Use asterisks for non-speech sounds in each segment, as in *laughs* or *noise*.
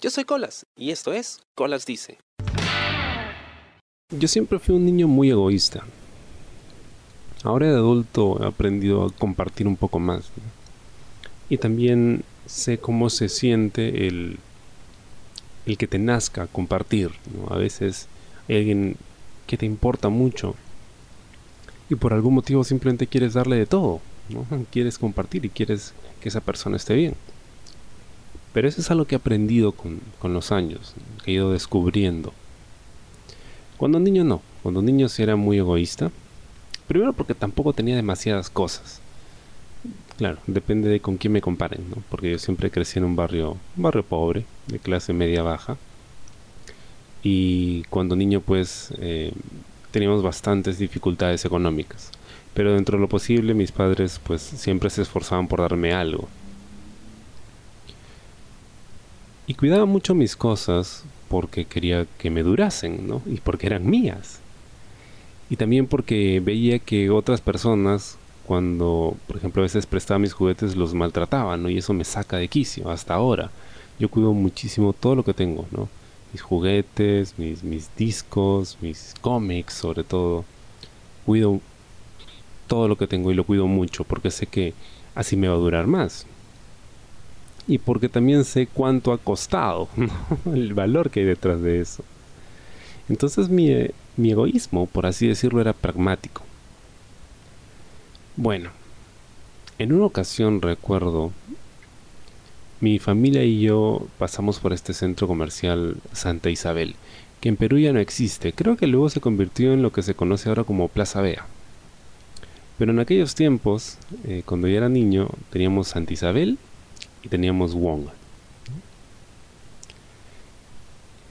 Yo soy Colas y esto es Colas Dice. Yo siempre fui un niño muy egoísta. Ahora de adulto he aprendido a compartir un poco más. Y también sé cómo se siente el, el que te nazca compartir. A veces hay alguien que te importa mucho y por algún motivo simplemente quieres darle de todo. *laughs* Quieres compartir y quieres que esa persona esté bien. Pero eso es algo que he aprendido con, los años, que he ido descubriendo. Cuando niño no, cuando niño sí era muy egoísta. Primero porque tampoco tenía demasiadas cosas. Claro, depende de con quién me comparen, ¿no? Porque yo siempre crecí en un barrio, barrio pobre, de clase media baja. Y cuando niño pues eh, teníamos bastantes dificultades económicas. Pero dentro de lo posible mis padres pues siempre se esforzaban por darme algo. Y cuidaba mucho mis cosas porque quería que me durasen, ¿no? Y porque eran mías. Y también porque veía que otras personas, cuando, por ejemplo, a veces prestaba mis juguetes, los maltrataban, ¿no? Y eso me saca de quicio hasta ahora. Yo cuido muchísimo todo lo que tengo, ¿no? Mis juguetes, mis, mis discos, mis cómics, sobre todo. Cuido todo lo que tengo y lo cuido mucho porque sé que así me va a durar más y porque también sé cuánto ha costado, *laughs* el valor que hay detrás de eso. Entonces mi, mi egoísmo, por así decirlo, era pragmático. Bueno, en una ocasión recuerdo, mi familia y yo pasamos por este centro comercial Santa Isabel, que en Perú ya no existe, creo que luego se convirtió en lo que se conoce ahora como Plaza Vea. Pero en aquellos tiempos, eh, cuando yo era niño, teníamos Santa Isabel y teníamos Wong.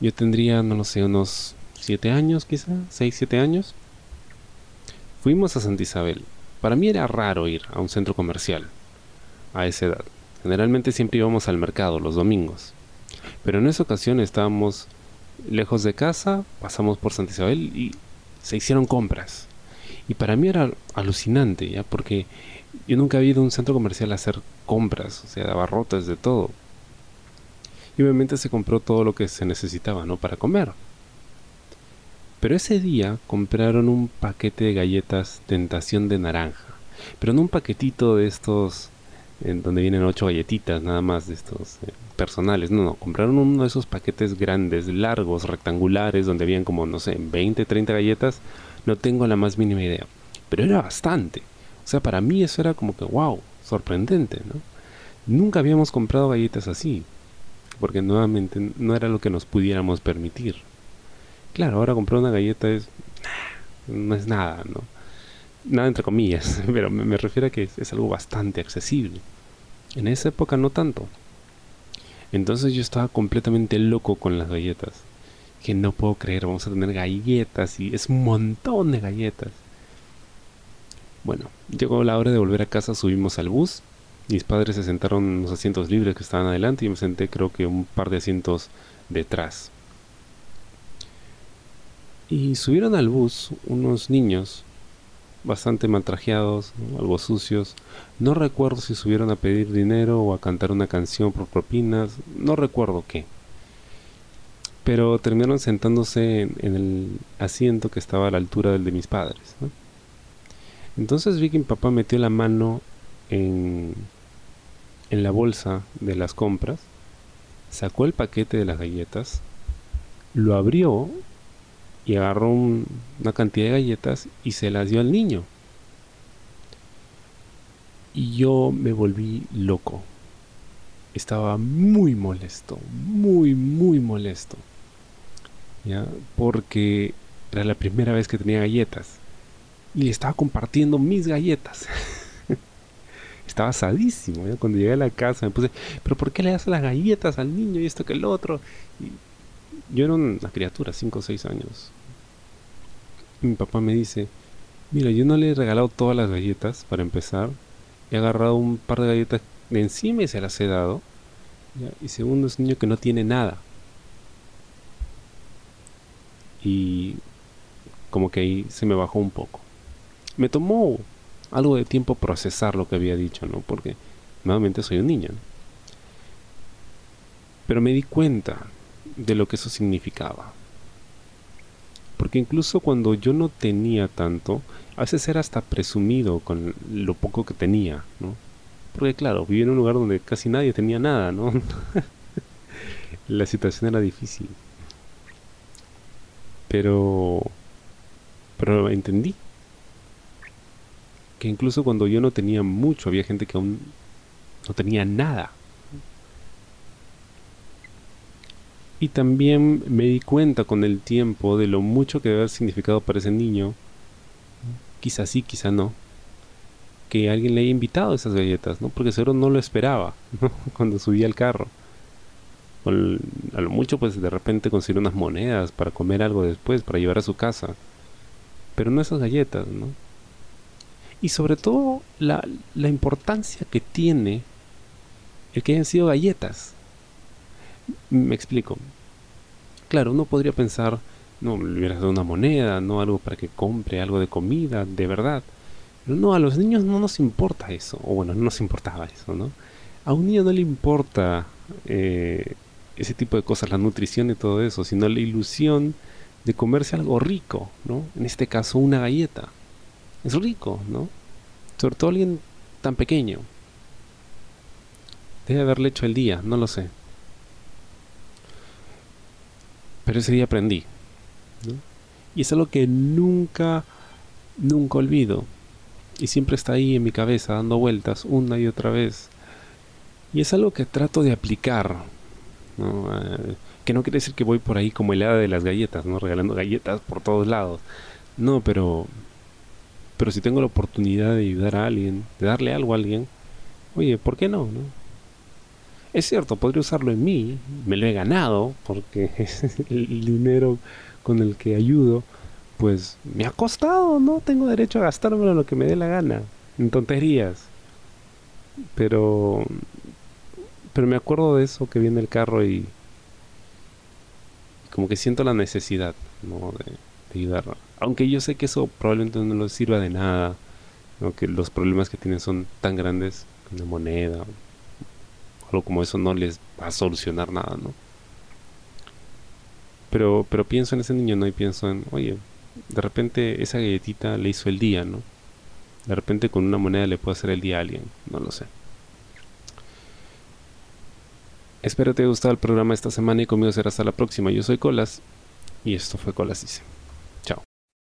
Yo tendría, no lo sé, unos 7 años quizá, 6, 7 años. Fuimos a Santa Isabel. Para mí era raro ir a un centro comercial a esa edad. Generalmente siempre íbamos al mercado los domingos. Pero en esa ocasión estábamos lejos de casa, pasamos por Santa Isabel y se hicieron compras. Y para mí era alucinante, ¿ya? Porque yo nunca había ido a un centro comercial a hacer compras, o sea, abarrotes de todo. Y obviamente se compró todo lo que se necesitaba, ¿no? Para comer. Pero ese día compraron un paquete de galletas Tentación de Naranja. Pero no un paquetito de estos en donde vienen ocho galletitas nada más de estos eh, personales. No, no, compraron uno de esos paquetes grandes, largos, rectangulares, donde habían como, no sé, 20, 30 galletas. No tengo la más mínima idea. Pero era bastante. O sea, para mí eso era como que, wow, sorprendente, ¿no? Nunca habíamos comprado galletas así, porque nuevamente no era lo que nos pudiéramos permitir. Claro, ahora comprar una galleta es... no es nada, ¿no? Nada entre comillas, *laughs* pero me, refiero a que es, algo bastante accesible. En esa época no tanto. Entonces yo estaba completamente loco con las galletas. Que no puedo creer, vamos a tener galletas y es un montón de galletas. Bueno, llegó la hora de volver a casa, subimos al bus. Mis padres se sentaron en los asientos libres que estaban adelante y me senté creo que un par de asientos detrás. Y subieron al bus unos niños bastante maltrajeados, algo sucios. No recuerdo si subieron a pedir dinero o a cantar una canción por propinas, no recuerdo qué. Pero terminaron sentándose en, el asiento que estaba a la altura del de mis padres. Entonces vi que mi papá metió la mano en, en la bolsa de las compras, sacó el paquete de las galletas, lo abrió y agarró una cantidad de galletas y se las dio al niño. Y yo me volví loco. Estaba muy molesto, muy, muy molesto. ¿Ya? Porque era la primera vez que tenía galletas y le estaba compartiendo mis galletas. *laughs* estaba sadísimo. Cuando llegué a la casa me puse, pero ¿por qué le das las galletas al niño y esto que el otro? yo era una criatura, 5 o 6 años. mi papá me dice, mira, yo no le he regalado todas las galletas para empezar. He agarrado un par de galletas de encima y se las he dado. Y segundo, es un niño que no tiene nada. Y como que ahí se me bajó un poco me tomó algo de tiempo procesar lo que había dicho, ¿no? Porque nuevamente soy un niño. Pero me di cuenta de lo que eso significaba. Porque incluso cuando yo no tenía tanto, a veces era hasta presumido con lo poco que tenía, ¿no? Porque claro, vivía en un lugar donde casi nadie tenía nada, ¿no? *laughs* La situación era difícil. Pero... Pero entendí. Que incluso cuando yo no tenía mucho, había gente que aún no tenía nada. Y también me di cuenta con el tiempo de lo mucho que debe haber significado para ese niño, quizás sí, quizá no, que alguien le haya invitado esas galletas, ¿no? Porque seguro no lo esperaba *laughs* cuando subía al carro. a lo mucho, pues de repente conseguir unas monedas para comer algo después, para llevar a su casa. Pero no esas galletas, ¿no? Y sobre todo la, la importancia que tiene el que hayan sido galletas. Me explico. Claro, uno podría pensar, no, le hubieras dado una moneda, no algo para que compre algo de comida, de verdad. Pero no, a los niños no nos importa eso, o bueno, no nos importaba eso, ¿no? A un niño no le importa eh, ese tipo de cosas, la nutrición y todo eso, sino la ilusión de comerse algo rico, ¿no? En este caso, una galleta. Es rico, ¿no? Sobre todo alguien tan pequeño. Debe haberle hecho el día, no lo sé. Pero ese día aprendí. Y es algo que nunca, nunca olvido. Y siempre está ahí en mi cabeza, dando vueltas una y otra vez. Y es algo que trato de aplicar. Eh, que no quiere decir que voy por ahí como el hada de las galletas, ¿no? Regalando galletas por todos lados. No, pero... Pero si tengo la oportunidad de ayudar a alguien, de darle algo a alguien, oye, ¿por qué no? no? Es cierto, podría usarlo en mí, me lo he ganado, porque *laughs* el dinero con el que ayudo, pues me ha costado, ¿no? Tengo derecho a gastármelo lo que me dé la gana, en tonterías. Pero pero me acuerdo de eso que viene el carro y como que siento la necesidad, ¿no? De, de. Aunque yo sé que eso probablemente no les sirva de nada, ¿no? que los problemas que tienen son tan grandes, una moneda, algo como eso no les va a solucionar nada, ¿no? Pero, pero pienso en ese niño, ¿no? Y pienso en, oye, de repente esa galletita le hizo el día, ¿no? De repente con una moneda le puede hacer el día a alguien, no lo sé. Espero te haya gustado el programa esta semana y conmigo será hasta la próxima. Yo soy Colas y esto fue Colas Dice.